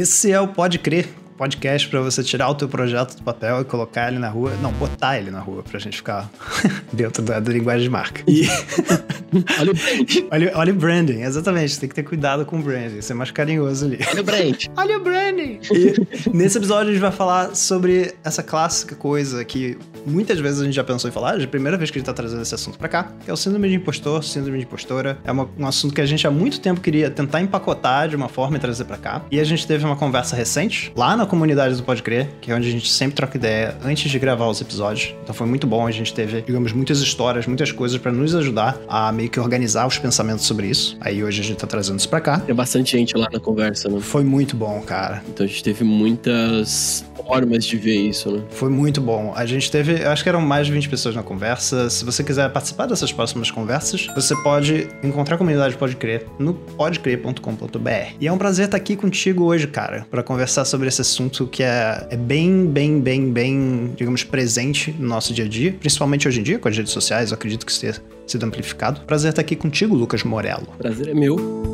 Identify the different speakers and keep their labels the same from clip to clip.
Speaker 1: Esse é o Pode Crer, podcast para você tirar o teu projeto do papel e colocar ele na rua. Não, botar ele na rua pra gente ficar dentro da, da, linguagem de marca. E... olha o branding. Olha, olha o branding, exatamente. Tem que ter cuidado com o branding, ser mais carinhoso ali.
Speaker 2: Olha o branding.
Speaker 1: olha o branding. E nesse episódio a gente vai falar sobre essa clássica coisa que muitas vezes a gente já pensou em falar, é a primeira vez que a gente tá trazendo esse assunto para cá, que é o síndrome de impostor, síndrome de impostora. É uma, um assunto que a gente há muito tempo queria tentar empacotar de uma forma e trazer para cá. E a gente teve uma conversa recente lá na comunidade do Pode Crer, que é onde a gente sempre troca ideia antes de gravar os episódios. Então foi muito bom, a gente teve, digamos, muitas histórias, muitas coisas para nos ajudar a meio que organizar os pensamentos sobre isso. Aí hoje a gente tá trazendo isso pra cá.
Speaker 2: Tem bastante gente lá na conversa, né?
Speaker 1: Foi muito bom, cara.
Speaker 2: Então a gente teve muitas formas de ver isso, né?
Speaker 1: Foi muito bom. A gente teve, acho que eram mais de 20 pessoas na conversa. Se você quiser participar dessas próximas conversas, você pode encontrar a comunidade Pode Crer no podecrer.com.br. E é um prazer estar aqui contigo hoje, cara, para conversar sobre esse assunto que é, é bem, bem, bem, bem, digamos, presente no nosso dia a dia, principalmente hoje em dia com as redes sociais. Eu acredito que isso tenha sido amplificado. Prazer estar aqui contigo, Lucas Morello.
Speaker 2: Prazer é meu.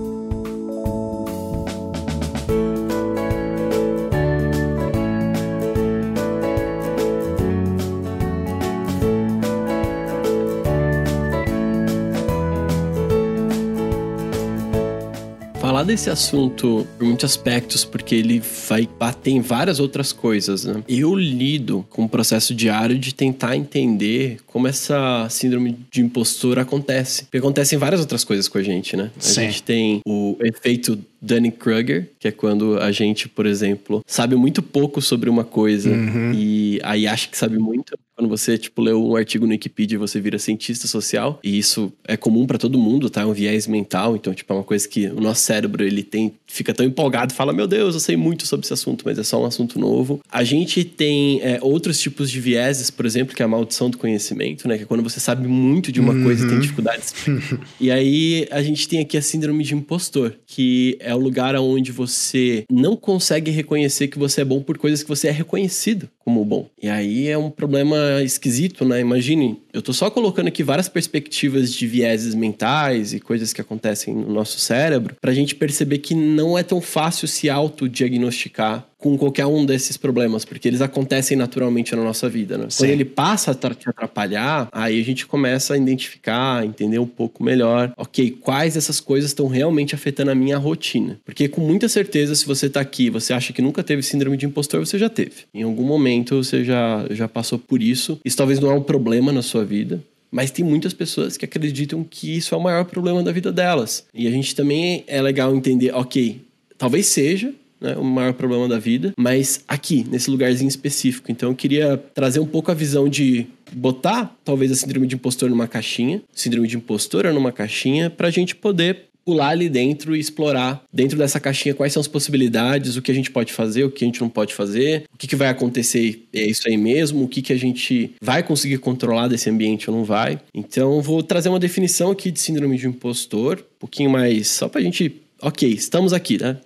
Speaker 2: Desse assunto por muitos aspectos, porque ele vai bater em várias outras coisas, né? Eu lido com o processo diário de tentar entender como essa síndrome de impostor acontece. Porque acontecem várias outras coisas com a gente, né? A Sim. gente tem o efeito Dunning-Kruger, que é quando a gente, por exemplo, sabe muito pouco sobre uma coisa uhum. e aí acha que sabe muito. Quando você, tipo, lê um artigo no Wikipedia, você vira cientista social, e isso é comum para todo mundo, tá? É um viés mental, então, tipo, é uma coisa que o nosso cérebro, ele tem, fica tão empolgado, fala, meu Deus, eu sei muito sobre esse assunto, mas é só um assunto novo. A gente tem é, outros tipos de vieses, por exemplo, que é a maldição do conhecimento, né? Que é quando você sabe muito de uma uhum. coisa e tem dificuldades. e aí, a gente tem aqui a síndrome de impostor, que é o lugar onde você não consegue reconhecer que você é bom por coisas que você é reconhecido bom. E aí é um problema esquisito, né? Imagine, eu tô só colocando aqui várias perspectivas de vieses mentais e coisas que acontecem no nosso cérebro pra gente perceber que não é tão fácil se autodiagnosticar com qualquer um desses problemas, porque eles acontecem naturalmente na nossa vida, né? Sim. Quando ele passa a te atrapalhar, aí a gente começa a identificar, entender um pouco melhor, ok, quais dessas coisas estão realmente afetando a minha rotina. Porque com muita certeza, se você tá aqui, você acha que nunca teve síndrome de impostor, você já teve. Em algum momento você já, já passou por isso. Isso talvez não é um problema na sua vida, mas tem muitas pessoas que acreditam que isso é o maior problema da vida delas. E a gente também é legal entender, ok, talvez seja, né, o maior problema da vida, mas aqui, nesse lugarzinho específico. Então eu queria trazer um pouco a visão de botar talvez a síndrome de impostor numa caixinha, síndrome de impostora numa caixinha, para a gente poder pular ali dentro e explorar dentro dessa caixinha quais são as possibilidades, o que a gente pode fazer, o que a gente não pode fazer, o que, que vai acontecer, é isso aí mesmo, o que, que a gente vai conseguir controlar desse ambiente ou não vai. Então, vou trazer uma definição aqui de síndrome de impostor, um pouquinho mais, só para a gente ok, estamos aqui, né?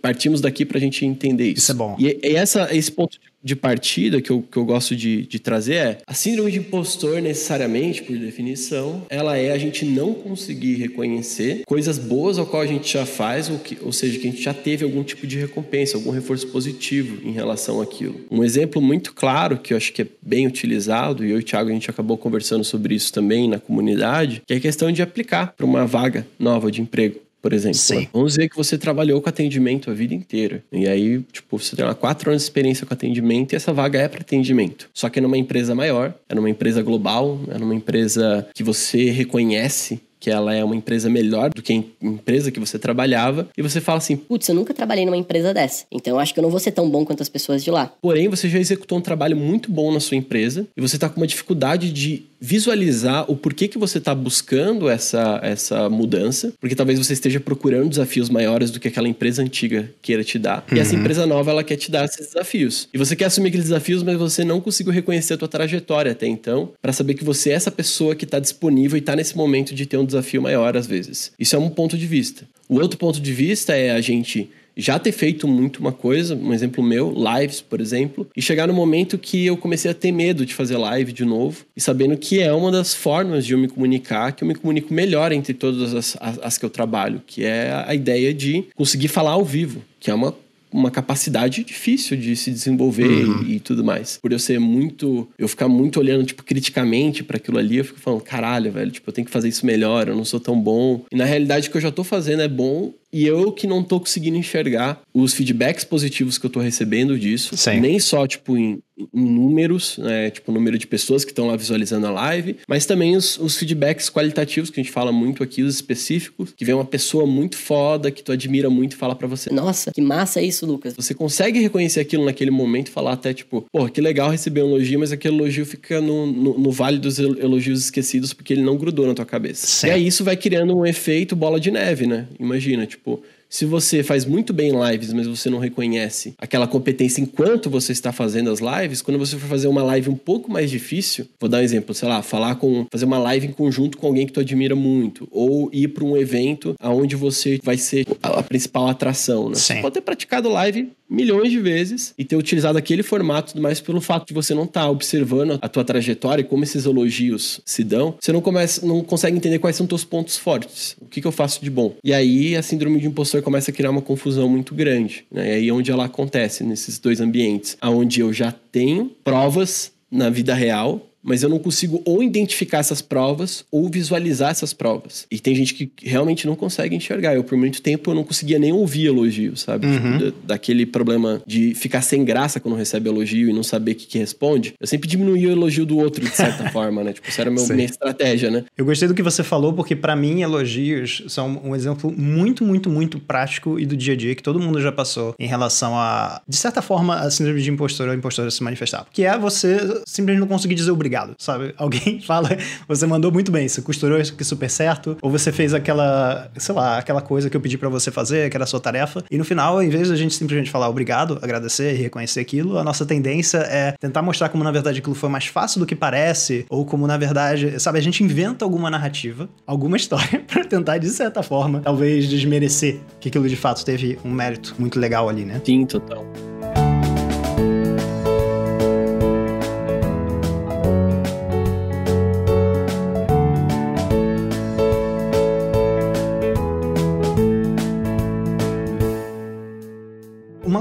Speaker 2: Partimos daqui para a gente entender isso.
Speaker 1: Isso é bom.
Speaker 2: E, e essa, esse ponto de partida que eu, que eu gosto de, de trazer é a síndrome de impostor, necessariamente, por definição, ela é a gente não conseguir reconhecer coisas boas ao qual a gente já faz, ou, que, ou seja, que a gente já teve algum tipo de recompensa, algum reforço positivo em relação àquilo. Um exemplo muito claro, que eu acho que é bem utilizado, e eu e o Thiago a gente acabou conversando sobre isso também na comunidade, que é a questão de aplicar para uma vaga nova de emprego por exemplo. Sim. Vamos dizer que você trabalhou com atendimento a vida inteira. E aí, tipo, você tem lá quatro anos de experiência com atendimento e essa vaga é para atendimento. Só que é numa empresa maior, é numa empresa global, é numa empresa que você reconhece que ela é uma empresa melhor do que a empresa que você trabalhava, e você fala assim:
Speaker 3: Putz, eu nunca trabalhei numa empresa dessa, então eu acho que eu não vou ser tão bom quanto as pessoas de lá.
Speaker 2: Porém, você já executou um trabalho muito bom na sua empresa e você está com uma dificuldade de visualizar o porquê que você está buscando essa, essa mudança, porque talvez você esteja procurando desafios maiores do que aquela empresa antiga queira te dar. Uhum. E essa uhum. empresa nova, ela quer te dar esses desafios. E você quer assumir aqueles desafios, mas você não conseguiu reconhecer a tua trajetória até então, para saber que você é essa pessoa que está disponível e está nesse momento de ter um desafio maior às vezes. Isso é um ponto de vista. O outro ponto de vista é a gente já ter feito muito uma coisa, um exemplo meu, lives, por exemplo, e chegar no momento que eu comecei a ter medo de fazer live de novo, e sabendo que é uma das formas de eu me comunicar, que eu me comunico melhor entre todas as, as, as que eu trabalho, que é a ideia de conseguir falar ao vivo, que é uma uma capacidade difícil de se desenvolver uhum. e, e, tudo mais. Por eu ser muito. Eu ficar muito olhando, tipo, criticamente para aquilo ali, eu fico falando, caralho, velho, tipo, eu tenho que fazer isso melhor, eu não sou tão bom. E na realidade, o que eu já tô fazendo é bom e eu que não tô conseguindo enxergar os feedbacks positivos que eu tô recebendo disso. Sim. Nem só, tipo, em, em números, né? Tipo, o número de pessoas que estão lá visualizando a live, mas também os, os, feedbacks qualitativos, que a gente fala muito aqui, os específicos, que vem uma pessoa muito foda, que tu admira muito e fala para você.
Speaker 3: Nossa, que massa isso, Lucas.
Speaker 2: Você consegue reconhecer aquilo naquele momento e falar até, tipo, pô, que legal receber um elogio, mas aquele elogio fica no, no, no vale dos elogios esquecidos porque ele não grudou na tua cabeça. Sim. E aí isso vai criando um efeito bola de neve, né? Imagina, tipo, Tipo, se você faz muito bem lives, mas você não reconhece aquela competência enquanto você está fazendo as lives, quando você for fazer uma live um pouco mais difícil, vou dar um exemplo, sei lá, falar com fazer uma live em conjunto com alguém que tu admira muito, ou ir para um evento aonde você vai ser a, a principal atração, né? Sim. Você pode ter praticado live milhões de vezes e ter utilizado aquele formato, mas pelo fato de você não estar tá observando a tua trajetória e como esses elogios se dão, você não começa, não consegue entender quais são teus pontos fortes. O que, que eu faço de bom? E aí a síndrome de impostor começa a criar uma confusão muito grande. Né? E aí é onde ela acontece nesses dois ambientes, aonde eu já tenho provas na vida real mas eu não consigo ou identificar essas provas ou visualizar essas provas. E tem gente que realmente não consegue enxergar. Eu, por muito tempo, eu não conseguia nem ouvir elogio, sabe? Uhum. Tipo, daquele problema de ficar sem graça quando recebe elogio e não saber o que, que responde. Eu sempre diminuía o elogio do outro, de certa forma, né? Tipo, isso era meu, minha estratégia, né?
Speaker 1: Eu gostei do que você falou, porque para mim, elogios são um exemplo muito, muito, muito prático e do dia a dia que todo mundo já passou em relação a, de certa forma, a síndrome de impostor ou impostor se manifestar. Que é você simplesmente não conseguir dizer obrigado obrigado, sabe? Alguém fala, você mandou muito bem, você costurou isso aqui super certo, ou você fez aquela, sei lá, aquela coisa que eu pedi para você fazer, que era a sua tarefa, e no final, em vez da gente simplesmente falar obrigado, agradecer e reconhecer aquilo, a nossa tendência é tentar mostrar como na verdade aquilo foi mais fácil do que parece, ou como na verdade, sabe, a gente inventa alguma narrativa, alguma história para tentar de certa forma, talvez desmerecer que aquilo de fato teve um mérito muito legal ali, né?
Speaker 2: Sim, total.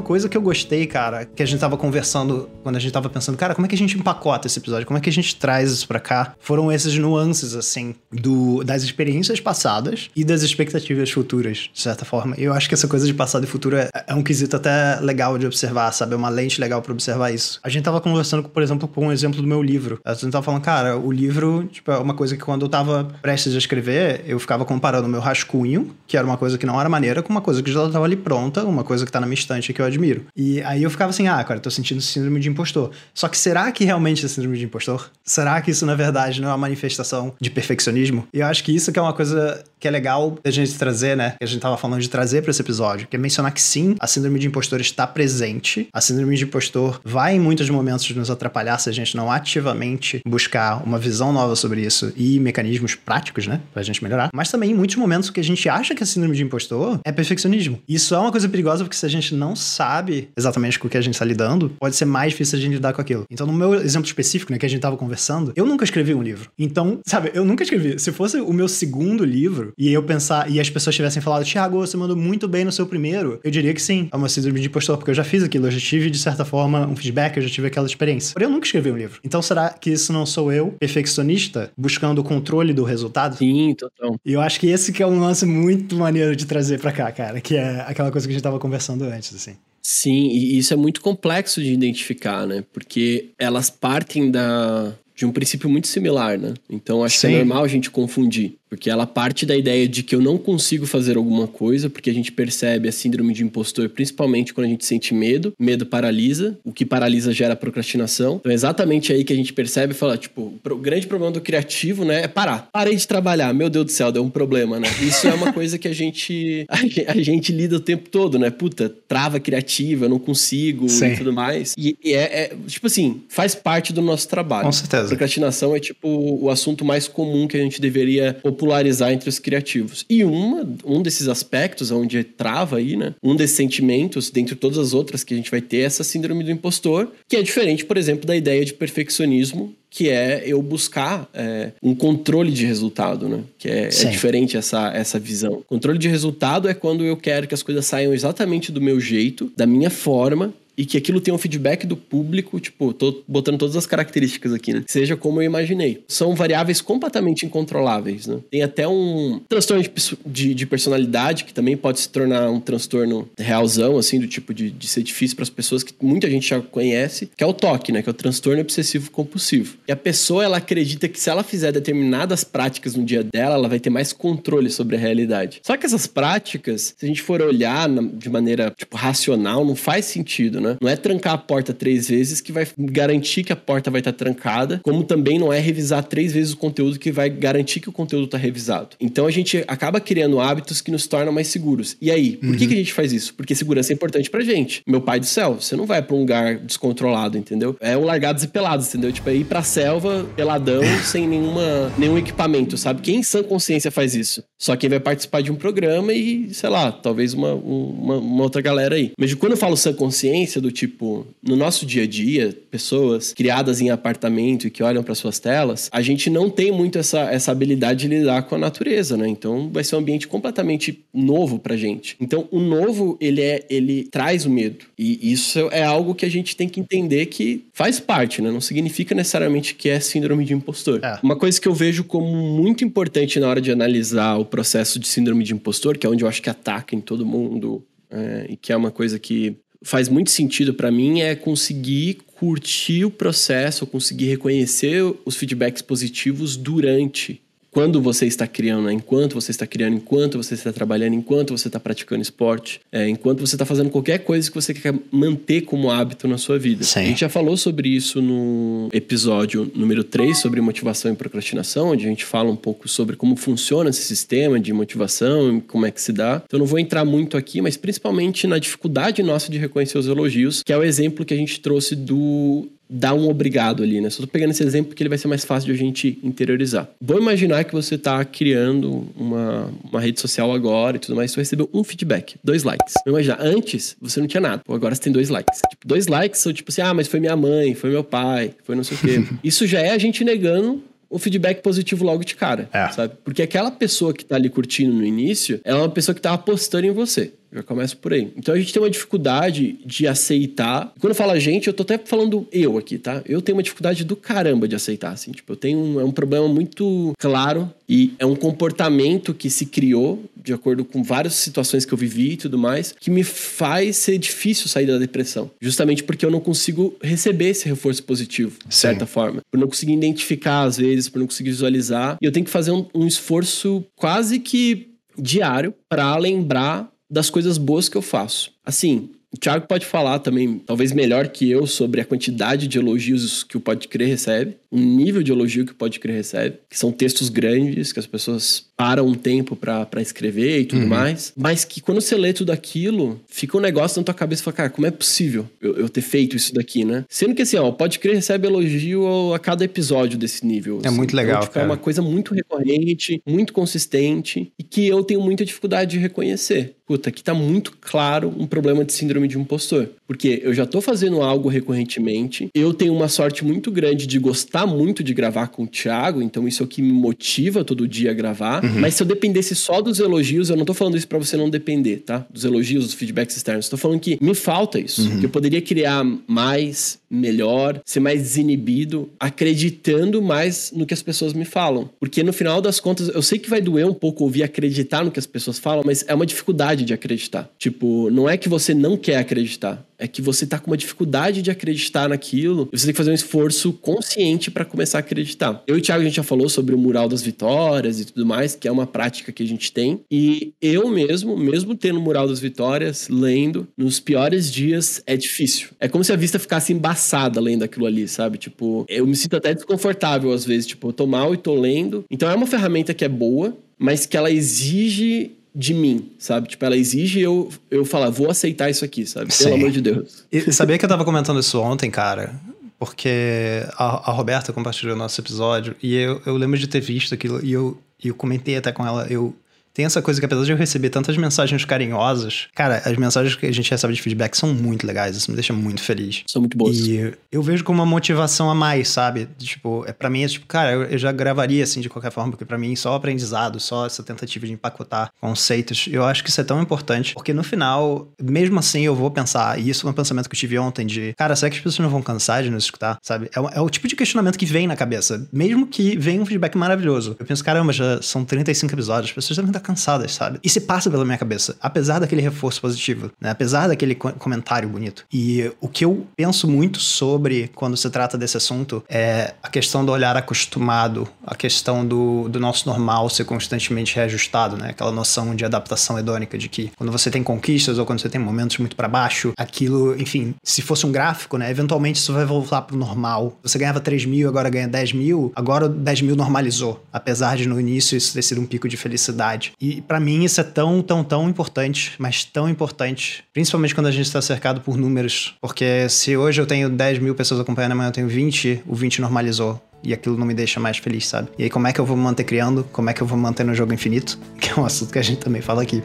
Speaker 1: Coisa que eu gostei, cara, que a gente tava conversando quando a gente tava pensando, cara, como é que a gente empacota esse episódio? Como é que a gente traz isso pra cá? Foram esses nuances, assim, do, das experiências passadas e das expectativas futuras, de certa forma. Eu acho que essa coisa de passado e futuro é, é um quesito até legal de observar, sabe? É uma lente legal para observar isso. A gente tava conversando, por exemplo, com um exemplo do meu livro. A gente tava falando, cara, o livro, tipo, é uma coisa que quando eu tava prestes a escrever, eu ficava comparando o meu rascunho, que era uma coisa que não era maneira, com uma coisa que já tava ali pronta, uma coisa que tá na minha estante que eu admiro. E aí eu ficava assim, ah, cara, eu tô sentindo síndrome de impostor. Só que será que realmente é síndrome de impostor? Será que isso, na verdade, não é uma manifestação de perfeccionismo? E eu acho que isso que é uma coisa que é legal a gente trazer, né? Que a gente tava falando de trazer para esse episódio, que é mencionar que sim, a síndrome de impostor está presente. A síndrome de impostor vai em muitos momentos nos atrapalhar se a gente não ativamente buscar uma visão nova sobre isso e mecanismos práticos, né? Pra gente melhorar. Mas também em muitos momentos que a gente acha que a síndrome de impostor é perfeccionismo. Isso é uma coisa perigosa porque se a gente não sabe exatamente com o que a gente está lidando, pode ser mais difícil a gente lidar com aquilo. Então, no meu exemplo específico, né, que a gente tava conversando, eu nunca escrevi um livro. Então, sabe, eu nunca escrevi. Se fosse o meu segundo livro, e eu pensar, e as pessoas tivessem falado, Thiago, você mandou muito bem no seu primeiro, eu diria que sim, é uma síndrome de impostor, porque eu já fiz aquilo, eu já tive, de certa forma, um feedback, eu já tive aquela experiência. Porém, eu nunca escrevi um livro. Então, será que isso não sou eu, perfeccionista, buscando o controle do resultado?
Speaker 2: Sim, total.
Speaker 1: E eu acho que esse que é um lance muito maneiro de trazer pra cá, cara, que é aquela coisa que a gente tava conversando antes, assim.
Speaker 2: Sim, e isso é muito complexo de identificar, né? Porque elas partem da, de um princípio muito similar, né? Então acho Sim. que é normal a gente confundir. Porque ela parte da ideia de que eu não consigo fazer alguma coisa, porque a gente percebe a síndrome de impostor, principalmente quando a gente sente medo. Medo paralisa, o que paralisa gera procrastinação. Então é exatamente aí que a gente percebe e fala, tipo, o grande problema do criativo, né, é parar. Parei de trabalhar, meu Deus do céu, deu um problema, né? Isso é uma coisa que a gente, a gente lida o tempo todo, né? Puta, trava criativa, não consigo Sim. e tudo mais. E, e é, é, tipo assim, faz parte do nosso trabalho.
Speaker 1: Com certeza.
Speaker 2: Procrastinação é, tipo, o assunto mais comum que a gente deveria popularizar popularizar entre os criativos. E uma, um desses aspectos onde trava aí, né? Um desses sentimentos, dentre todas as outras que a gente vai ter, é essa síndrome do impostor, que é diferente, por exemplo, da ideia de perfeccionismo que é eu buscar é, um controle de resultado, né? Que é, é, diferente essa, essa visão. Controle de resultado é quando eu quero que as coisas saiam exatamente do meu jeito, da minha forma, e que aquilo tenha um feedback do público, tipo, tô botando todas as características aqui, né? Seja como eu imaginei. São variáveis completamente incontroláveis, né? Tem até um transtorno de, de, de personalidade que também pode se tornar um transtorno realzão, assim, do tipo de, de ser difícil para as pessoas que muita gente já conhece, que é o TOC, né? Que é o transtorno obsessivo compulsivo. E a pessoa, ela acredita que se ela fizer determinadas práticas no dia dela, ela vai ter mais controle sobre a realidade. Só que essas práticas, se a gente for olhar na, de maneira, tipo, racional, não faz sentido, né? Né? Não é trancar a porta três vezes que vai garantir que a porta vai estar tá trancada, como também não é revisar três vezes o conteúdo que vai garantir que o conteúdo está revisado. Então a gente acaba criando hábitos que nos tornam mais seguros. E aí, por uhum. que, que a gente faz isso? Porque segurança é importante pra gente. Meu pai do céu, você não vai pra um lugar descontrolado, entendeu? É um largados e pelados, entendeu? Tipo, é ir pra selva, peladão, sem nenhuma, nenhum equipamento, sabe? Quem em sã consciência faz isso? Só quem vai participar de um programa e, sei lá, talvez uma, uma, uma outra galera aí. Mas quando eu falo sã consciência, do tipo, no nosso dia a dia, pessoas criadas em apartamento e que olham para suas telas, a gente não tem muito essa, essa habilidade de lidar com a natureza, né? Então vai ser um ambiente completamente novo pra gente. Então o novo, ele é ele traz o medo. E isso é algo que a gente tem que entender que faz parte, né? Não significa necessariamente que é síndrome de impostor. É. Uma coisa que eu vejo como muito importante na hora de analisar o processo de síndrome de impostor, que é onde eu acho que ataca em todo mundo é, e que é uma coisa que faz muito sentido para mim é conseguir curtir o processo, conseguir reconhecer os feedbacks positivos durante quando você está criando, né? enquanto você está criando, enquanto você está trabalhando, enquanto você está praticando esporte, é, enquanto você está fazendo qualquer coisa que você quer manter como hábito na sua vida. Sim. A gente já falou sobre isso no episódio número 3 sobre motivação e procrastinação, onde a gente fala um pouco sobre como funciona esse sistema de motivação, como é que se dá. Então não vou entrar muito aqui, mas principalmente na dificuldade nossa de reconhecer os elogios, que é o exemplo que a gente trouxe do dar um obrigado ali, né? Só tô pegando esse exemplo porque ele vai ser mais fácil de a gente interiorizar. Vou imaginar que você tá criando uma, uma rede social agora e tudo mais, você recebeu um feedback, dois likes. Vou imaginar, antes você não tinha nada, agora você tem dois likes. Tipo, dois likes são tipo assim, ah, mas foi minha mãe, foi meu pai, foi não sei o quê. Isso já é a gente negando o feedback positivo logo de cara, é. sabe? Porque aquela pessoa que tá ali curtindo no início, ela é uma pessoa que tá apostando em você. Já começa por aí. Então a gente tem uma dificuldade de aceitar. Quando eu falo a gente, eu tô até falando eu aqui, tá? Eu tenho uma dificuldade do caramba de aceitar, assim. Tipo, eu tenho um, é um problema muito claro e é um comportamento que se criou de acordo com várias situações que eu vivi e tudo mais, que me faz ser difícil sair da depressão. Justamente porque eu não consigo receber esse reforço positivo, de certa forma. Por não conseguir identificar, às vezes, por não conseguir visualizar. E eu tenho que fazer um, um esforço quase que diário para lembrar das coisas boas que eu faço. Assim, o Thiago pode falar também, talvez melhor que eu, sobre a quantidade de elogios que o Pode Crer recebe, um nível de elogio que o Pode Crer recebe, que são textos grandes, que as pessoas param um tempo para escrever e tudo uhum. mais, mas que quando você lê tudo aquilo, fica um negócio na tua cabeça e fala, cara, como é possível eu, eu ter feito isso daqui, né? Sendo que assim, ó, o Pode Crer recebe elogio a cada episódio desse nível.
Speaker 1: É
Speaker 2: assim.
Speaker 1: muito legal,
Speaker 2: então,
Speaker 1: tipo, É
Speaker 2: uma coisa muito recorrente, muito consistente e que eu tenho muita dificuldade de reconhecer. Puta, aqui tá muito claro um problema de síndrome de impostor. Porque eu já tô fazendo algo recorrentemente, eu tenho uma sorte muito grande de gostar muito de gravar com o Thiago, então isso é o que me motiva todo dia a gravar. Uhum. Mas se eu dependesse só dos elogios, eu não tô falando isso para você não depender, tá? Dos elogios, dos feedbacks externos. Tô falando que me falta isso. Uhum. Que eu poderia criar mais, melhor, ser mais desinibido, acreditando mais no que as pessoas me falam. Porque no final das contas, eu sei que vai doer um pouco ouvir acreditar no que as pessoas falam, mas é uma dificuldade de acreditar. Tipo, não é que você não quer acreditar é que você tá com uma dificuldade de acreditar naquilo e você tem que fazer um esforço consciente para começar a acreditar. Eu e o Thiago, a gente já falou sobre o mural das vitórias e tudo mais, que é uma prática que a gente tem. E eu mesmo, mesmo tendo o mural das vitórias, lendo, nos piores dias é difícil. É como se a vista ficasse embaçada lendo aquilo ali, sabe? Tipo, eu me sinto até desconfortável às vezes. Tipo, eu tô mal e tô lendo. Então é uma ferramenta que é boa, mas que ela exige de mim, sabe? Tipo, ela exige eu, eu falar, vou aceitar isso aqui, sabe? Sim. Pelo amor de Deus.
Speaker 1: E sabia que eu tava comentando isso ontem, cara? Porque a, a Roberta compartilhou nosso episódio e eu, eu lembro de ter visto aquilo e eu eu comentei até com ela, eu tem essa coisa que apesar de eu receber tantas mensagens carinhosas, cara, as mensagens que a gente recebe de feedback são muito legais, isso me deixa muito feliz.
Speaker 2: São muito boas.
Speaker 1: E eu vejo como uma motivação a mais, sabe? Tipo, é para mim é tipo, cara, eu, eu, já gravaria assim de qualquer forma, porque para mim só aprendizado, só essa tentativa de empacotar conceitos, eu acho que isso é tão importante, porque no final, mesmo assim eu vou pensar, e isso é um pensamento que eu tive ontem de, cara, será que as pessoas não vão cansar de nos escutar, sabe? É, é o tipo de questionamento que vem na cabeça, mesmo que venha um feedback maravilhoso. Eu penso, caramba, já são 35 episódios, as pessoas devem estar cansadas, sabe? E se passa pela minha cabeça, apesar daquele reforço positivo, né? Apesar daquele comentário bonito. E o que eu penso muito sobre quando se trata desse assunto é a questão do olhar acostumado, a questão do, do nosso normal ser constantemente reajustado, né? Aquela noção de adaptação hedônica, de que quando você tem conquistas ou quando você tem momentos muito para baixo, aquilo, enfim, se fosse um gráfico, né? Eventualmente isso vai voltar pro normal. Você ganhava 3 mil, agora ganha 10 mil, agora 10 mil normalizou, apesar de no início isso ter sido um pico de felicidade. E para mim isso é tão, tão, tão importante, mas tão importante, principalmente quando a gente está cercado por números, porque se hoje eu tenho 10 mil pessoas acompanhando, amanhã eu tenho 20, o 20 normalizou. E aquilo não me deixa mais feliz, sabe? E aí, como é que eu vou manter criando? Como é que eu vou manter no jogo infinito? Que é um assunto que a gente também fala aqui.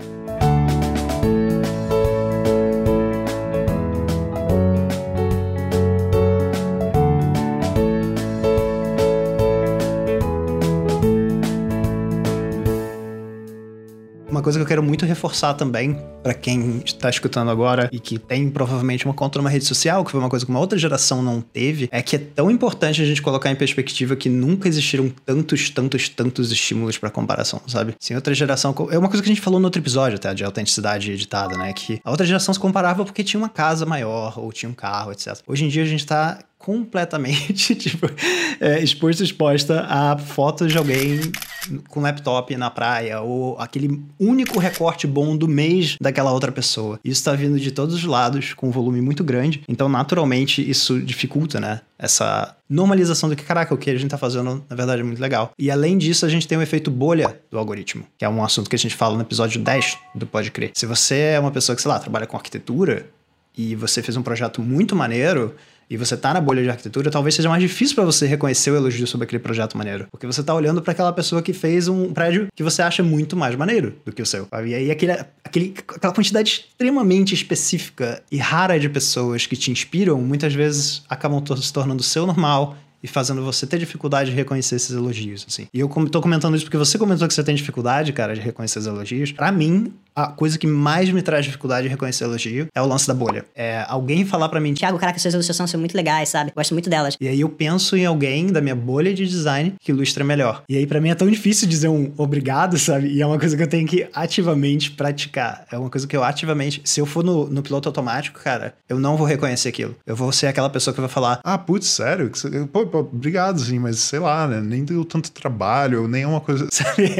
Speaker 1: Uma coisa que eu quero muito reforçar também, para quem está escutando agora e que tem provavelmente uma conta numa rede social, que foi uma coisa que uma outra geração não teve, é que é tão importante a gente colocar em perspectiva que nunca existiram tantos, tantos, tantos estímulos para comparação, sabe? Sim, outra geração. É uma coisa que a gente falou no outro episódio, até, de autenticidade editada, né? Que a outra geração se comparava porque tinha uma casa maior, ou tinha um carro, etc. Hoje em dia a gente tá completamente, tipo, é, exposto, exposta a fotos de alguém com laptop na praia, ou aquele único recorte bom do mês daquela outra pessoa. Isso tá vindo de todos os lados, com um volume muito grande, então naturalmente isso dificulta, né? Essa normalização do que, caraca, o que a gente tá fazendo, na verdade, é muito legal. E além disso, a gente tem o efeito bolha do algoritmo, que é um assunto que a gente fala no episódio 10 do Pode Crer. Se você é uma pessoa que, sei lá, trabalha com arquitetura, e você fez um projeto muito maneiro, e você tá na bolha de arquitetura, talvez seja mais difícil para você reconhecer o elogio sobre aquele projeto maneiro. Porque você tá olhando para aquela pessoa que fez um prédio que você acha muito mais maneiro do que o seu. E aí aquele, aquele, aquela quantidade extremamente específica e rara de pessoas que te inspiram, muitas vezes acabam se tornando seu normal e fazendo você ter dificuldade de reconhecer esses elogios, assim. E eu tô comentando isso porque você comentou que você tem dificuldade, cara, de reconhecer os elogios. Para mim, a coisa que mais me traz dificuldade de reconhecer elogio é o lance da bolha. É alguém falar para mim,
Speaker 4: Tiago, caraca, suas ilustrações são muito legais, sabe? Gosto muito delas.
Speaker 1: E aí eu penso em alguém da minha bolha de design que ilustra melhor. E aí para mim é tão difícil dizer um obrigado, sabe? E é uma coisa que eu tenho que ativamente praticar. É uma coisa que eu ativamente, se eu for no, no piloto automático, cara, eu não vou reconhecer aquilo. Eu vou ser aquela pessoa que vai falar,
Speaker 5: ah, putz, sério? Pô, pô, obrigado, sim, mas sei lá, né? Nem deu tanto trabalho, nem é uma coisa.
Speaker 1: Sabe?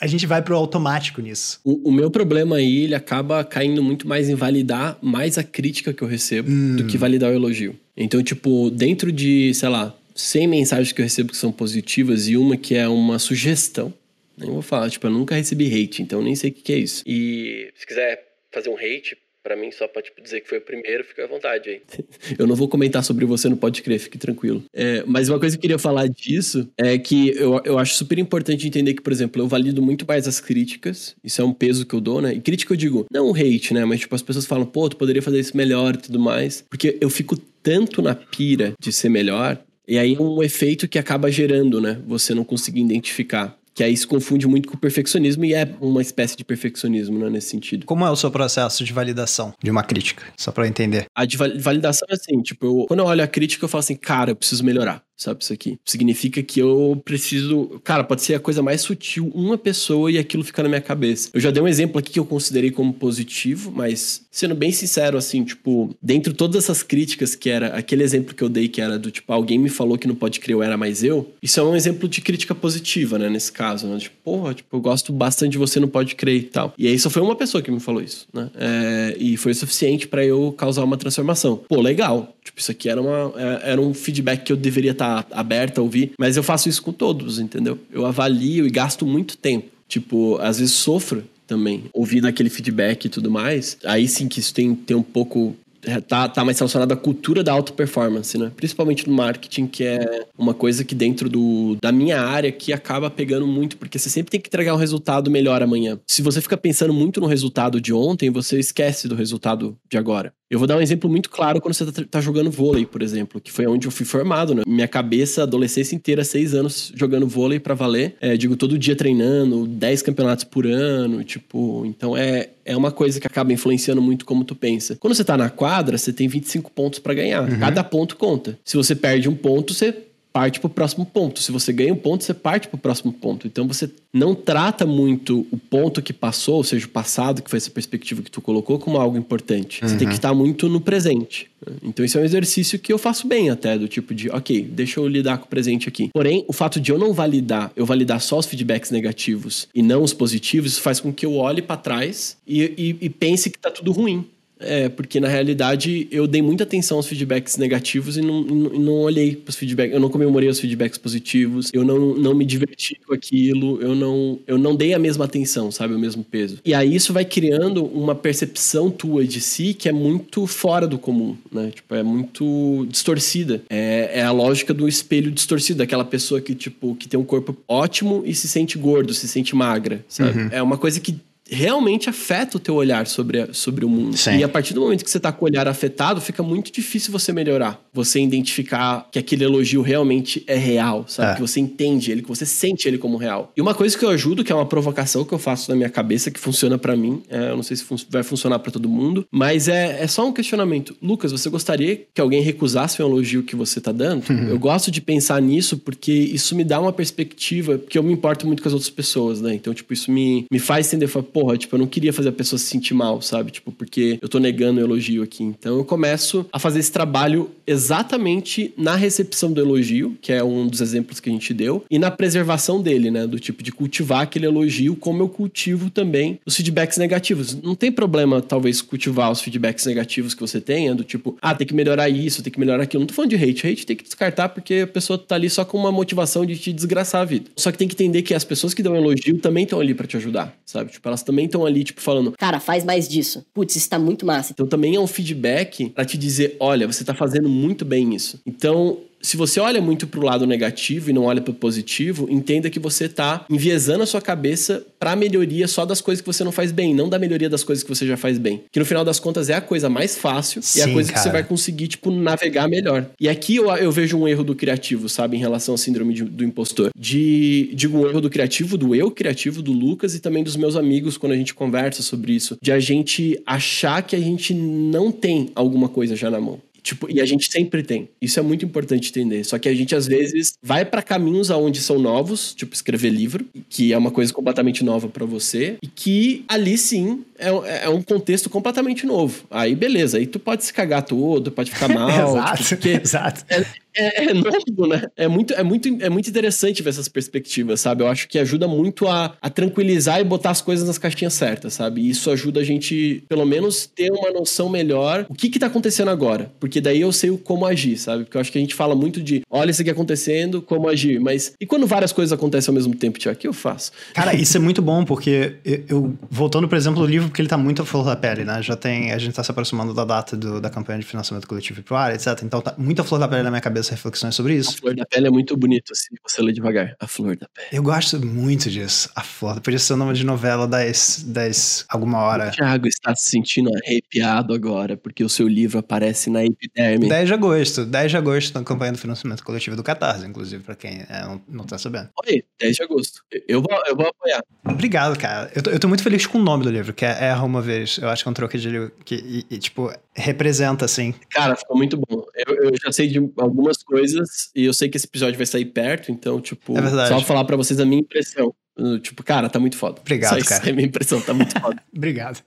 Speaker 1: a gente vai pro automático nisso.
Speaker 2: O, o meu problema aí, ele acaba caindo muito mais em validar mais a crítica que eu recebo hum. do que validar o elogio. Então, tipo, dentro de, sei lá, 100 mensagens que eu recebo que são positivas e uma que é uma sugestão, nem vou falar, tipo, eu nunca recebi hate, então nem sei o que, que é isso. E se quiser fazer um hate, para mim, só pra tipo, dizer que foi o primeiro, fica à vontade aí. eu não vou comentar sobre você, não pode crer, fique tranquilo. É, mas uma coisa que eu queria falar disso é que eu, eu acho super importante entender que, por exemplo, eu valido muito mais as críticas, isso é um peso que eu dou, né? E crítica eu digo, não hate, né? Mas tipo, as pessoas falam, pô, tu poderia fazer isso melhor e tudo mais. Porque eu fico tanto na pira de ser melhor e aí é um efeito que acaba gerando, né? Você não conseguir identificar que aí se confunde muito com o perfeccionismo e é uma espécie de perfeccionismo, né, nesse sentido.
Speaker 1: Como é o seu processo de validação de uma crítica? Só para entender.
Speaker 2: A de validação é assim, tipo, eu, quando eu olho a crítica, eu falo assim, cara, eu preciso melhorar sabe? Isso aqui. Significa que eu preciso. Cara, pode ser a coisa mais sutil, uma pessoa e aquilo fica na minha cabeça. Eu já dei um exemplo aqui que eu considerei como positivo, mas sendo bem sincero, assim, tipo, dentro de todas essas críticas que era aquele exemplo que eu dei, que era do tipo, alguém me falou que não pode crer, eu era mais eu, isso é um exemplo de crítica positiva, né? Nesse caso, né? Tipo, porra, tipo, eu gosto bastante de você, não pode crer e tal. E aí só foi uma pessoa que me falou isso, né? É, e foi o suficiente para eu causar uma transformação. Pô, legal. Tipo, isso aqui era, uma, é, era um feedback que eu deveria estar tá aberta a ouvir, mas eu faço isso com todos, entendeu? Eu avalio e gasto muito tempo. Tipo, às vezes sofro também, ouvindo aquele feedback e tudo mais. Aí sim que isso tem, tem um pouco é, tá, tá mais relacionado à cultura da alta performance, né? Principalmente no marketing, que é uma coisa que dentro do, da minha área que acaba pegando muito, porque você sempre tem que entregar um resultado melhor amanhã. Se você fica pensando muito no resultado de ontem, você esquece do resultado de agora. Eu vou dar um exemplo muito claro quando você tá, tá, jogando vôlei, por exemplo, que foi onde eu fui formado, né? Minha cabeça, adolescência inteira, seis anos jogando vôlei para valer. É, digo, todo dia treinando, dez campeonatos por ano, tipo, então é, é uma coisa que acaba influenciando muito como tu pensa. Quando você tá na quadra, você tem 25 pontos para ganhar. Uhum. Cada ponto conta. Se você perde um ponto, você parte para o próximo ponto. Se você ganha um ponto, você parte para o próximo ponto. Então você não trata muito o ponto que passou, ou seja, o passado, que foi essa perspectiva que tu colocou, como algo importante. Você tem que uhum. estar muito no presente. Então isso é um exercício que eu faço bem até, do tipo de, ok, deixa eu lidar com o presente aqui. Porém, o fato de eu não validar, eu validar só os feedbacks negativos e não os positivos, faz com que eu olhe para trás e, e, e pense que tá tudo ruim. É, porque na realidade eu dei muita atenção aos feedbacks negativos e não, e não olhei para os feedbacks, eu não comemorei os feedbacks positivos, eu não, não me diverti com aquilo, eu não, eu não dei a mesma atenção, sabe, o mesmo peso. E aí isso vai criando uma percepção tua de si que é muito fora do comum, né? Tipo, é muito distorcida. É, é a lógica do espelho distorcido, aquela pessoa que, tipo, que tem um corpo ótimo e se sente gordo, se sente magra, sabe? Uhum. É uma coisa que realmente afeta o teu olhar sobre, a, sobre o mundo. Sim. E a partir do momento que você está com o olhar afetado, fica muito difícil você melhorar. Você identificar que aquele elogio realmente é real, sabe? É. Que você entende ele, que você sente ele como real. E uma coisa que eu ajudo, que é uma provocação que eu faço na minha cabeça, que funciona para mim, é, eu não sei se fun vai funcionar para todo mundo, mas é, é só um questionamento. Lucas, você gostaria que alguém recusasse um elogio que você tá dando? Uhum. Eu gosto de pensar nisso porque isso me dá uma perspectiva, porque eu me importo muito com as outras pessoas, né? Então, tipo, isso me, me faz entender, porra, tipo, eu não queria fazer a pessoa se sentir mal, sabe? Tipo, porque eu tô negando o elogio aqui. Então eu começo a fazer esse trabalho exatamente na recepção do elogio, que é um dos exemplos que a gente deu, e na preservação dele, né? Do tipo de cultivar aquele elogio, como eu cultivo também os feedbacks negativos. Não tem problema, talvez, cultivar os feedbacks negativos que você tenha, do tipo, ah, tem que melhorar isso, tem que melhorar aquilo. Não tô falando de hate. Hate tem que descartar porque a pessoa tá ali só com uma motivação de te desgraçar a vida. Só que tem que entender que as pessoas que dão elogio também estão ali para te ajudar, sabe? Tipo, elas também estão ali, tipo, falando.
Speaker 3: Cara, faz mais disso. Putz, isso tá muito massa.
Speaker 2: Então também é um feedback para te dizer: olha, você tá fazendo muito bem isso. Então, se você olha muito para o lado negativo e não olha para o positivo, entenda que você está enviesando a sua cabeça para a melhoria só das coisas que você não faz bem, não da melhoria das coisas que você já faz bem. Que no final das contas é a coisa mais fácil Sim, e é a coisa cara. que você vai conseguir, tipo, navegar melhor. E aqui eu, eu vejo um erro do criativo, sabe, em relação ao síndrome de, do impostor. De, digo, um erro do criativo, do eu criativo, do Lucas e também dos meus amigos quando a gente conversa sobre isso. De a gente achar que a gente não tem alguma coisa já na mão. Tipo, e a gente sempre tem. Isso é muito importante entender. Só que a gente, às vezes, vai para caminhos aonde são novos, tipo escrever livro, que é uma coisa completamente nova para você, e que ali sim é, é, um contexto completamente novo. Aí, beleza, aí tu pode se cagar todo, pode ficar mal.
Speaker 1: exato,
Speaker 2: tipo,
Speaker 1: exato.
Speaker 2: É, é, é, novo, né? É muito, é, muito, é muito interessante ver essas perspectivas, sabe? Eu acho que ajuda muito a, a tranquilizar e botar as coisas nas caixinhas certas, sabe? Isso ajuda a gente, pelo menos, ter uma noção melhor o que que tá acontecendo agora. Porque daí eu sei como agir, sabe? Porque eu acho que a gente fala muito de, olha isso aqui acontecendo, como agir. Mas e quando várias coisas acontecem ao mesmo tempo, Tiago, o que eu faço?
Speaker 1: Cara, isso é muito bom, porque eu, eu, voltando, por exemplo, do livro, porque ele tá muito a flor da pele, né? Já tem, a gente tá se aproximando da data do, da campanha de financiamento coletivo pro ar, etc. Então tá muito flor da pele na minha cabeça reflexões sobre isso.
Speaker 2: A flor da pele é muito bonito, assim, você lê devagar. A flor da pele.
Speaker 1: Eu gosto muito disso. A flor. Podia ser o nome de novela das, das alguma hora.
Speaker 2: O Thiago está se sentindo arrepiado agora, porque o seu livro aparece na epiderme.
Speaker 1: 10 de agosto. 10 de agosto, na campanha do financiamento coletivo do Catarse, inclusive, pra quem é, não, não tá sabendo.
Speaker 2: Oi, 10 de agosto. Eu vou, eu vou apoiar.
Speaker 1: Obrigado, cara. Eu tô, eu tô muito feliz com o nome do livro, que é Erra Uma Vez. Eu acho que é um trocadilho que, e, e, tipo, representa, assim.
Speaker 2: Cara, ficou muito bom. Eu, eu já sei de algumas coisas e eu sei que esse episódio vai sair perto, então, tipo,
Speaker 1: é verdade.
Speaker 2: só falar para vocês a minha impressão. Tipo, cara, tá muito foda.
Speaker 1: Obrigado,
Speaker 2: só
Speaker 1: cara.
Speaker 2: Isso é a minha impressão, tá muito foda.
Speaker 1: obrigado.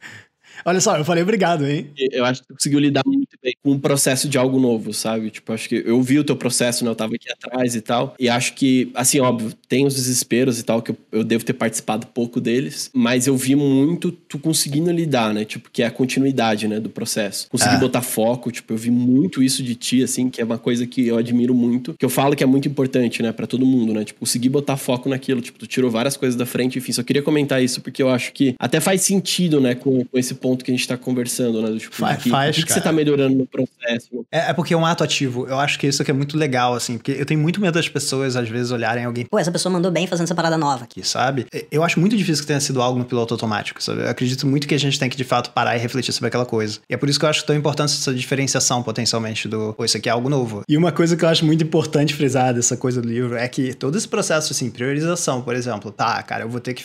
Speaker 1: Olha só, eu falei obrigado, hein?
Speaker 2: Eu acho que tu conseguiu lidar muito bem com o processo de algo novo, sabe? Tipo, acho que eu vi o teu processo, né? Eu tava aqui atrás e tal. E acho que, assim, óbvio, tem os desesperos e tal, que eu, eu devo ter participado pouco deles, mas eu vi muito tu conseguindo lidar, né? Tipo, que é a continuidade, né, do processo. Conseguir
Speaker 1: É.
Speaker 2: botar foco, tipo, eu vi muito isso de ti, assim, que é uma coisa que eu admiro muito, que eu falo que é muito importante, né, pra todo mundo, né? Tipo, conseguir botar foco naquilo. Tipo, tu tirou várias coisas da frente, enfim, só queria comentar isso porque eu acho que até faz sentido, né, com, com esse ponto que a gente tá conversando, né? Do, tipo,
Speaker 1: Fa-
Speaker 2: de que,
Speaker 1: faz,
Speaker 2: que, que você
Speaker 1: cara.
Speaker 2: tá melhorando no processo.
Speaker 1: É, é porque é um ato ativo. Eu acho que isso aqui é muito legal, assim, porque eu tenho muito medo das pessoas, às vezes, olharem alguém
Speaker 4: Pô, essa pessoa mandou bem fazendo essa parada nova.
Speaker 1: aqui, sabe? Eu acho muito difícil que tenha sido algo no piloto automático, sabe? Eu acredito muito que a gente tem que, de fato, parar e refletir sobre aquela coisa. E é por isso que eu acho tão importante essa diferenciação, potencialmente, do, pô, isso aqui é algo novo. E uma coisa que eu acho muito importante frisar dessa coisa do livro é que todo esse processo, assim, priorização, por exemplo, tá, cara, eu vou ter que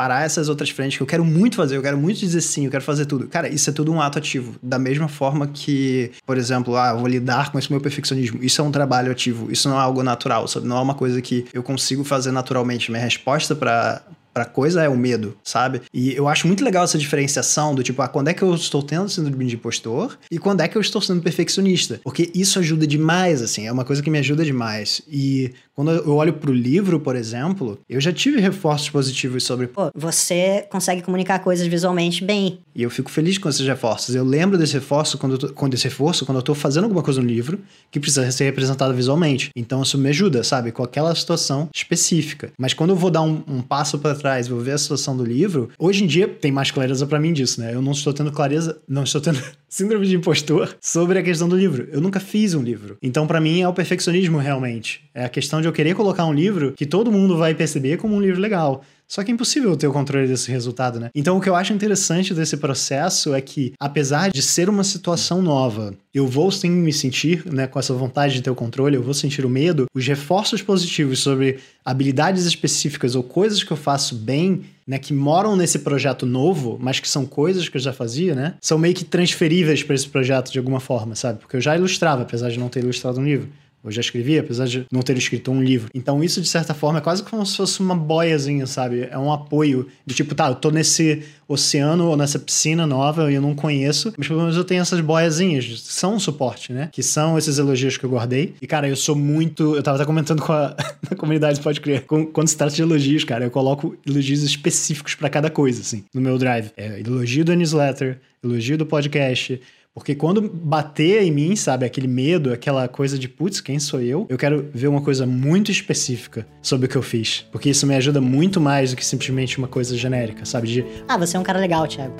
Speaker 1: parar essas outras frentes que eu quero muito fazer, eu quero muito dizer sim, eu quero fazer tudo. Cara, isso é tudo um ato ativo. Da mesma forma que, por exemplo, ah, vou lidar com esse meu perfeccionismo. Isso é um trabalho ativo, isso não é algo natural, sabe? Não é uma coisa que eu consigo fazer naturalmente. Minha resposta para Pra coisa é o medo, sabe? E eu acho muito legal essa diferenciação do tipo, ah, quando é que eu estou tendo síndrome de impostor e quando é que eu estou sendo perfeccionista. Porque isso ajuda demais, assim, é uma coisa que me ajuda demais. E quando eu olho pro livro, por exemplo, eu já tive reforços positivos sobre
Speaker 4: Pô, você consegue comunicar coisas visualmente bem.
Speaker 1: E eu fico feliz com esses reforços. Eu lembro desse reforço quando eu tô, quando esse reforço quando eu tô fazendo alguma coisa no livro que precisa ser representada visualmente. Então isso me ajuda, sabe, com aquela situação específica. Mas quando eu vou dar um, um passo para trás, vou ver a situação do livro, hoje em dia tem mais clareza para mim disso, né? Eu não estou tendo clareza, não estou tendo síndrome de impostor sobre a questão do livro. Eu nunca fiz um livro. Então para mim é o perfeccionismo realmente. É a questão de eu querer colocar um livro que todo mundo vai perceber como um livro legal. Só que é impossível ter o controle desse resultado, né? Então, o que eu acho interessante desse processo é que, apesar de ser uma situação nova, eu vou sim me sentir, né, com essa vontade de ter o controle, eu vou sentir o medo, os reforços positivos sobre habilidades específicas ou coisas que eu faço bem, né, que moram nesse projeto novo, mas que são coisas que eu já fazia, né, são meio que transferíveis para esse projeto de alguma forma, sabe? Porque eu já ilustrava, apesar de não ter ilustrado um livro. Eu já escrevi, apesar de não ter escrito um livro. Então, isso, de certa forma, é quase como se fosse uma boiazinha, sabe? É um apoio de tipo, tá, eu tô nesse oceano ou nessa piscina nova e eu não conheço, mas pelo menos eu tenho essas boiazinhas, que são um suporte, né? Que são esses elogios que eu guardei. E, cara, eu sou muito. Eu tava até comentando com a na comunidade, pode crer. Com- Quando se trata de elogios, cara, eu coloco elogios específicos pra cada coisa, assim, no meu drive. É elogio da newsletter, elogio do podcast. Porque quando bater em mim, sabe, aquele medo, aquela coisa de putz, quem sou eu? Eu quero ver uma coisa muito específica sobre o que eu fiz. Porque isso me ajuda muito mais do que simplesmente uma coisa genérica, sabe? De
Speaker 4: Ah, você é um cara legal, Thiago.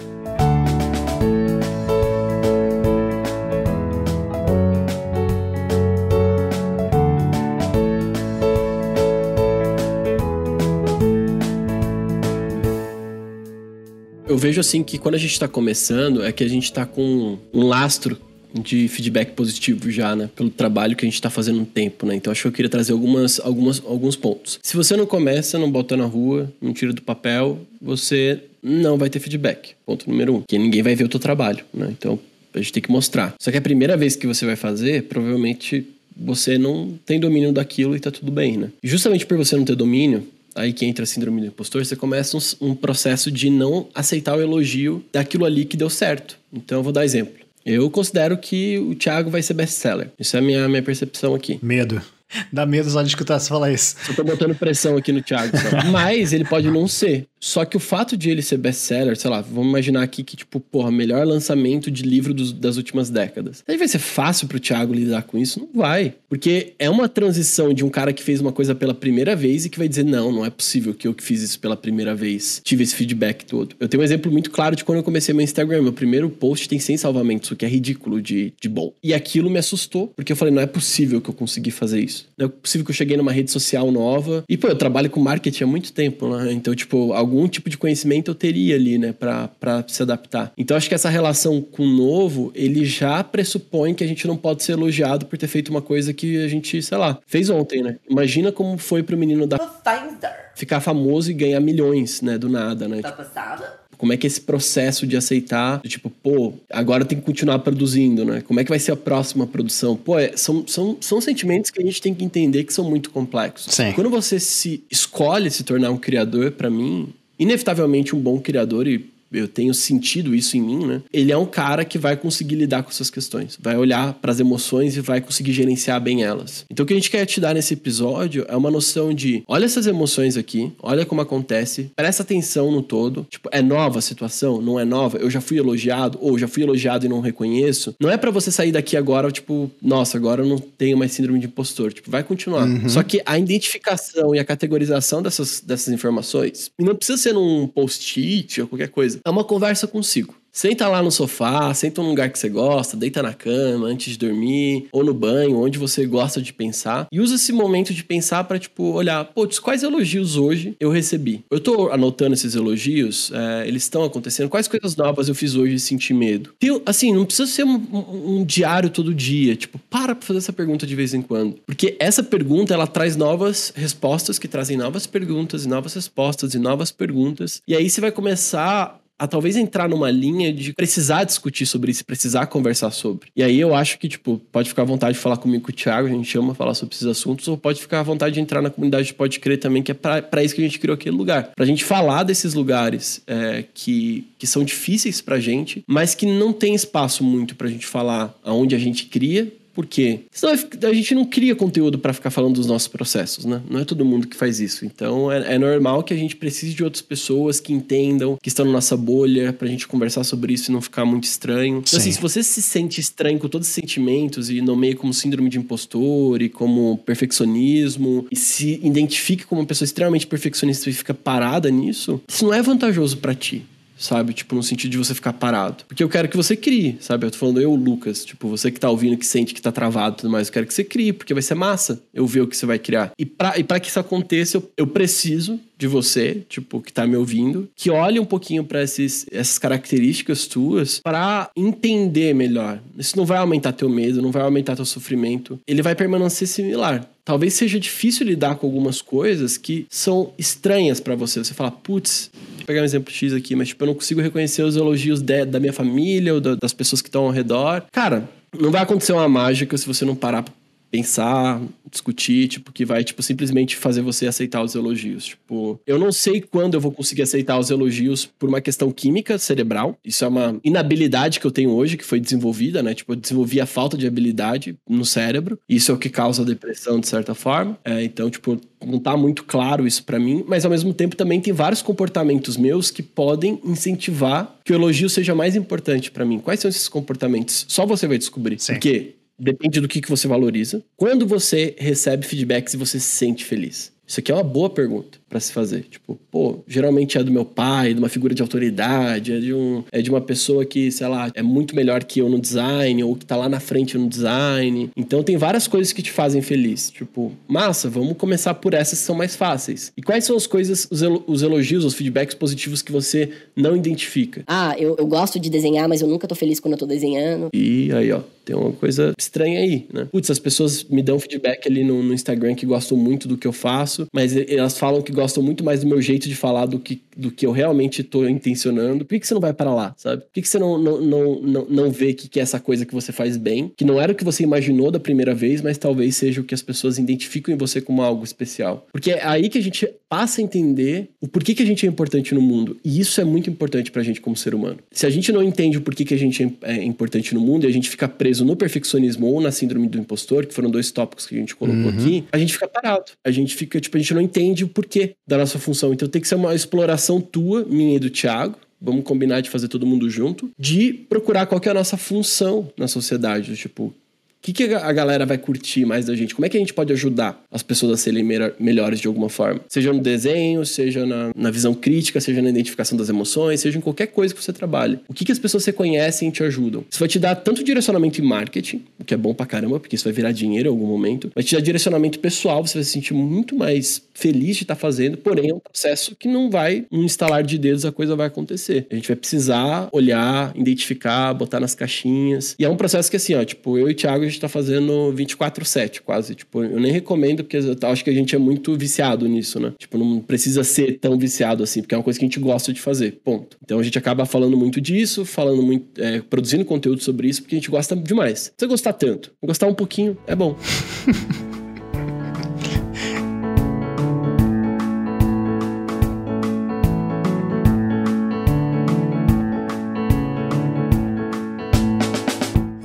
Speaker 2: Vejo assim que quando a gente tá começando, é que a gente tá com um lastro de feedback positivo já, né? Pelo trabalho que a gente tá fazendo um tempo, né? Então acho que eu queria trazer algumas, algumas, alguns pontos. Se você não começa, não bota na rua, não tira do papel, você não vai ter feedback. Ponto número um. Porque ninguém vai ver o teu trabalho, né? Então a gente tem que mostrar. Só que a primeira vez que você vai fazer, provavelmente você não tem domínio daquilo e tá tudo bem, né? Justamente por você não ter domínio, aí que entra a síndrome do impostor, você começa um, um processo de não aceitar o elogio daquilo ali que deu certo. Então eu vou dar exemplo. Eu considero que o Thiago vai ser best-seller. Isso é a minha, minha percepção aqui.
Speaker 1: medo. Dá medo só de escutar você falar isso.
Speaker 2: Só tô botando pressão aqui no Thiago. só. Mas ele pode não ser. Só que o fato de ele ser best-seller, sei lá, vamos imaginar aqui que, tipo, porra, melhor lançamento de livro dos- das últimas décadas. Aí vai ser fácil pro Thiago lidar com isso? Não vai. Porque é uma transição de um cara que fez uma coisa pela primeira vez e que vai dizer, não, não é possível que eu que fiz isso pela primeira vez tive esse feedback todo. Eu tenho um exemplo muito claro de quando eu comecei meu Instagram. Meu primeiro post tem 100 salvamentos, o que é ridículo de, de bom. E aquilo me assustou, porque eu falei, não é possível que eu consegui fazer isso. É possível que eu cheguei numa rede social nova. E, pô, eu trabalho com marketing há muito tempo, né? Então, tipo, algum tipo de conhecimento eu teria ali, né, pra, pra se adaptar. Então, acho que essa relação com o novo, ele já pressupõe que a gente não pode ser elogiado por ter feito uma coisa que a gente, sei lá, fez ontem, né? Imagina como foi pro menino da
Speaker 6: Pathfinder.
Speaker 2: ficar famoso e ganhar milhões, né, do nada, né?
Speaker 6: Tá passada?
Speaker 2: Como é que é esse processo de aceitar, tipo, pô, agora tem que continuar produzindo, né? Como é que vai ser a próxima produção? Pô, é- são, são, são sentimentos que a gente tem que entender que são muito complexos.
Speaker 1: Sim.
Speaker 2: Quando você se escolhe se tornar um criador, pra mim, inevitavelmente um bom criador, e eu tenho sentido isso em mim, né? Ele é um cara que vai conseguir lidar com essas questões, vai olhar para as emoções e vai conseguir gerenciar bem elas. Então o que a gente quer te dar nesse episódio é uma noção de, olha essas emoções aqui, olha como acontece, presta atenção no todo. Tipo, é nova a situação? Não é nova? Eu já fui elogiado ou já fui elogiado e não reconheço. Não é para você sair daqui agora, tipo, nossa, agora eu não tenho mais síndrome de impostor. Tipo, vai continuar.
Speaker 1: Uhum.
Speaker 2: Só que a identificação e a categorização dessas, dessas informações, e não precisa ser num post-it ou qualquer coisa, é uma conversa consigo. Senta lá no sofá, senta num lugar que você gosta, deita na cama antes de dormir, ou no banho, onde você gosta de pensar. E usa esse momento de pensar para tipo, olhar, putz, quais elogios hoje eu recebi? Eu tô anotando esses elogios, é, eles estão acontecendo, quais coisas novas eu fiz hoje e senti medo? Tem, assim, não precisa ser um, um, um diário todo dia, tipo, para pra fazer essa pergunta de vez em quando. Porque essa pergunta, ela traz novas respostas que trazem novas perguntas e novas respostas e novas perguntas. E aí você vai começar a talvez entrar numa linha de precisar discutir sobre isso, precisar conversar sobre. E aí eu acho que, tipo, pode ficar à vontade de falar comigo com o Thiago, a gente ama falar sobre esses assuntos, ou pode ficar à vontade de entrar na comunidade de Pode Crer também, que é para isso que a gente criou aquele lugar. Pra gente falar desses lugares é, que, que são difíceis pra gente, mas que não tem espaço muito pra gente falar aonde a gente cria por quê? Senão a gente não cria conteúdo para ficar falando dos nossos processos, né? Não é todo mundo que faz isso. Então é, é, normal que a gente precise de outras pessoas que entendam, que estão na nossa bolha, pra gente conversar sobre isso e não ficar muito estranho. Então, assim, se você se sente estranho com todos os sentimentos e nomeia como síndrome de impostor e como perfeccionismo e se identifique como uma pessoa extremamente perfeccionista e fica parada nisso, isso não é vantajoso para ti sabe? Tipo, no sentido de você ficar parado. Porque eu quero que você crie, sabe? Eu tô falando eu, Lucas, tipo, você que tá ouvindo, que sente que tá travado e tudo mais, eu quero que você crie, porque vai ser massa eu ver o que você vai criar. E pra, e pra que isso aconteça, eu, eu preciso de você, tipo, que tá me ouvindo, que olhe um pouquinho para essas características tuas para entender melhor. Isso não vai aumentar teu medo, não vai aumentar teu sofrimento. Ele vai permanecer similar. Talvez seja difícil lidar com algumas coisas que são estranhas para você. Você fala, putz, vou pegar um exemplo X aqui, mas tipo, eu não consigo reconhecer os elogios de, da minha família ou da, das pessoas que estão ao redor. Cara, não vai acontecer uma mágica se você não parar pra pensar, discutir, tipo, que vai, tipo, simplesmente fazer você aceitar os elogios. Tipo, eu não sei quando eu vou conseguir aceitar os elogios por uma questão química cerebral. Isso é uma inabilidade que eu tenho hoje, que foi desenvolvida, né? Tipo, eu desenvolvi a falta de habilidade no cérebro. Isso é o que causa a depressão, de certa forma. É, então, tipo, não tá muito claro isso para mim, mas ao mesmo tempo também tem vários comportamentos meus que podem incentivar que o elogio seja mais importante para mim. Quais são esses comportamentos? Só você vai descobrir.
Speaker 1: Sim.
Speaker 2: Porque Depende do que, que você valoriza. Quando você recebe feedbacks e você se sente feliz? Isso aqui é uma boa pergunta para se fazer. Tipo, pô, geralmente é do meu pai, de uma figura de autoridade, é de, um, é de uma pessoa que, sei lá, é muito melhor que eu no design, ou que tá lá na frente no design. Então tem várias coisas que te fazem feliz. Tipo, massa, vamos começar por essas que são mais fáceis. E quais são as coisas, os, elo os elogios, os feedbacks positivos que você não identifica?
Speaker 3: Ah, eu, eu gosto de desenhar, mas eu nunca tô feliz quando eu tô desenhando.
Speaker 2: E aí, ó, tem uma coisa estranha aí, né? Putz, as pessoas me dão feedback ali no, no Instagram que gostam muito do que eu faço, mas elas falam que gostam muito mais do meu jeito de falar do que, do que eu realmente tô intencionando. Por que, que você não vai para lá, sabe? Por que, que você não, não, não, não, não vê que, que é essa coisa que você faz bem, que não era o que você imaginou da primeira vez, mas talvez seja o que as pessoas identificam em você como algo especial? Porque é aí que a gente passa a entender o porquê que a gente é importante no mundo. E isso é muito importante pra gente como ser humano. Se a gente não entende o porquê que a gente é, é importante no mundo e a gente fica preso no perfeccionismo ou na síndrome do impostor, que foram dois tópicos que a gente colocou
Speaker 1: Uhum.
Speaker 2: aqui, a gente fica parado. A gente fica, tipo, a gente não entende o porquê da nossa função. Então tem que ser uma exploração tua, minha e do Thiago. Vamos combinar de fazer todo mundo junto, de procurar qual é a nossa função na sociedade. Tipo, o que, que a galera vai curtir mais da gente? Como é que a gente pode ajudar as pessoas a serem melhor- melhores de alguma forma? Seja no desenho, seja na, na visão crítica, seja na identificação das emoções, seja em qualquer coisa que você trabalhe. O que, que as pessoas você conhecem e te ajudam? Isso vai te dar tanto direcionamento em marketing, o que é bom pra caramba, porque isso vai virar dinheiro em algum momento. Vai te dar direcionamento pessoal, você vai se sentir muito mais feliz de estar fazendo, porém é um processo que não vai, num instalar de dedos, a coisa vai acontecer. A gente vai precisar olhar, identificar, botar nas caixinhas. E é um processo que assim, ó, tipo, eu e o Thiago, gente tá fazendo 24-7 quase. Tipo, eu nem recomendo, porque eu acho que a gente é muito viciado nisso, né? Tipo, não precisa ser tão viciado assim, porque é uma coisa que a gente gosta de fazer, ponto. Então a gente acaba falando muito disso, falando muito, é, produzindo conteúdo sobre isso, porque a gente gosta demais. Não precisa gostar tanto. Gostar um pouquinho é bom.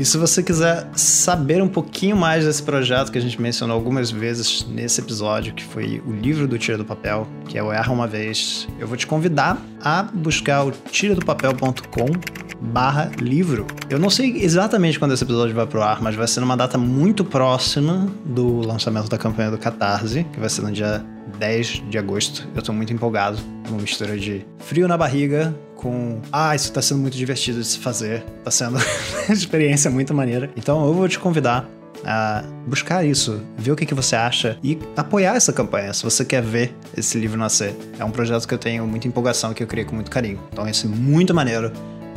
Speaker 1: E se você quiser saber um pouquinho mais desse projeto que a gente mencionou algumas vezes nesse episódio, que foi o livro do Tira do Papel, que é o Erra Uma Vez, eu vou te convidar a buscar o tiradopapel.com barra livro. Eu não sei exatamente quando esse episódio vai pro ar, mas vai ser numa data muito próxima do lançamento da campanha do Catarse, que vai ser no dia 10 de agosto. Eu tô muito empolgado. Uma mistura de frio na barriga com. Ah, isso tá sendo muito divertido de se fazer. Tá sendo uma experiência muito maneira. Então eu vou te convidar a buscar isso, ver o que, que você acha e apoiar essa campanha, se você quer ver esse livro nascer. É um projeto que eu tenho muita empolgação, que eu criei com muito carinho. Então vai ser muito maneiro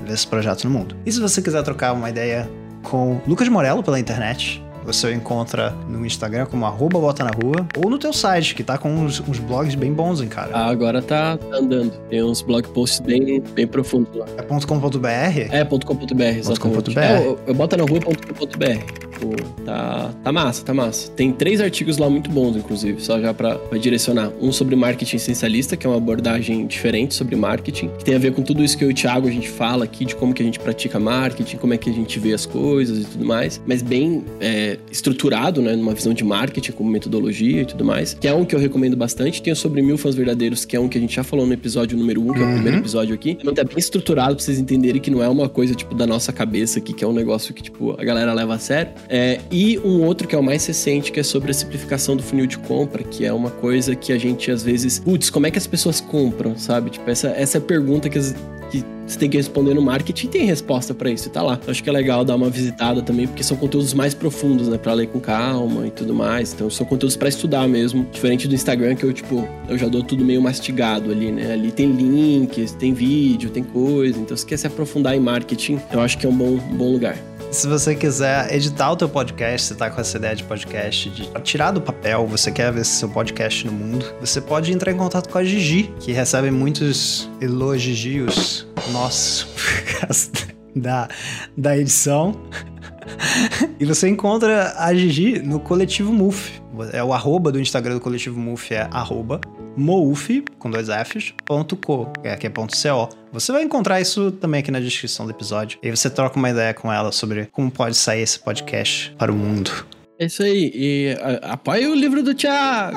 Speaker 1: ver esse projeto no mundo. E se você quiser trocar uma ideia com Lucas Morello pela internet, você encontra no Instagram como arroba bota na rua ou no teu site, que tá com uns, uns blogs bem bons, hein, cara.
Speaker 2: Ah, agora tá, tá andando. Tem uns blog posts bem, bem profundos lá.
Speaker 1: É .com.br?
Speaker 2: É, .com.br, exatamente.
Speaker 1: .com.br.
Speaker 2: É, eu, eu boto na rua.com.br. Tipo, tá, tá massa, tá massa. Tem três artigos lá muito bons, inclusive, só já pra, pra direcionar. Um sobre marketing essencialista, que é uma abordagem diferente sobre marketing, que tem a ver com tudo isso que eu e o Thiago a gente fala aqui, de como que a gente pratica marketing, como é que a gente vê as coisas e tudo mais, mas bem é, estruturado, né, numa visão de marketing, como metodologia e tudo mais, que é um que eu recomendo bastante. Tem o sobre mil fãs verdadeiros, que é um que a gente já falou no episódio número um, que é o primeiro episódio aqui. Também tá bem estruturado pra vocês entenderem que não é uma coisa, tipo, da nossa cabeça aqui, que é um negócio que, tipo, a galera leva a sério. É, e um outro que é o mais recente, que é sobre a simplificação do funil de compra, que é uma coisa que a gente às vezes, putz, como é que as pessoas compram, sabe? Tipo, essa, essa é a pergunta que, as, que você tem que responder no marketing tem resposta para isso, tá lá. Eu acho que é legal dar uma visitada também, porque são conteúdos mais profundos, né, para ler com calma e tudo mais. Então são conteúdos para estudar mesmo, diferente do Instagram que eu tipo, eu já dou tudo meio mastigado ali, né? Ali tem links, tem vídeo, tem coisa. Então se quer se aprofundar em marketing, eu acho que é um bom, um bom lugar.
Speaker 1: Se você quiser editar o teu podcast, você tá com essa ideia de podcast, de tirar do papel, você quer ver seu podcast no mundo, você pode entrar em contato com a Gigi, que recebe muitos elogios nossos por causa da, da edição. E você encontra a Gigi no Coletivo MUF. É o arroba do Instagram do Coletivo MUF, é arroba mouf, com dois Fs, ponto co, é, que é ponto co. Você vai encontrar isso também aqui na descrição do episódio. E aí você troca uma ideia com ela sobre como pode sair esse podcast para o mundo.
Speaker 2: É isso aí. E a, apoia o livro do Thiago.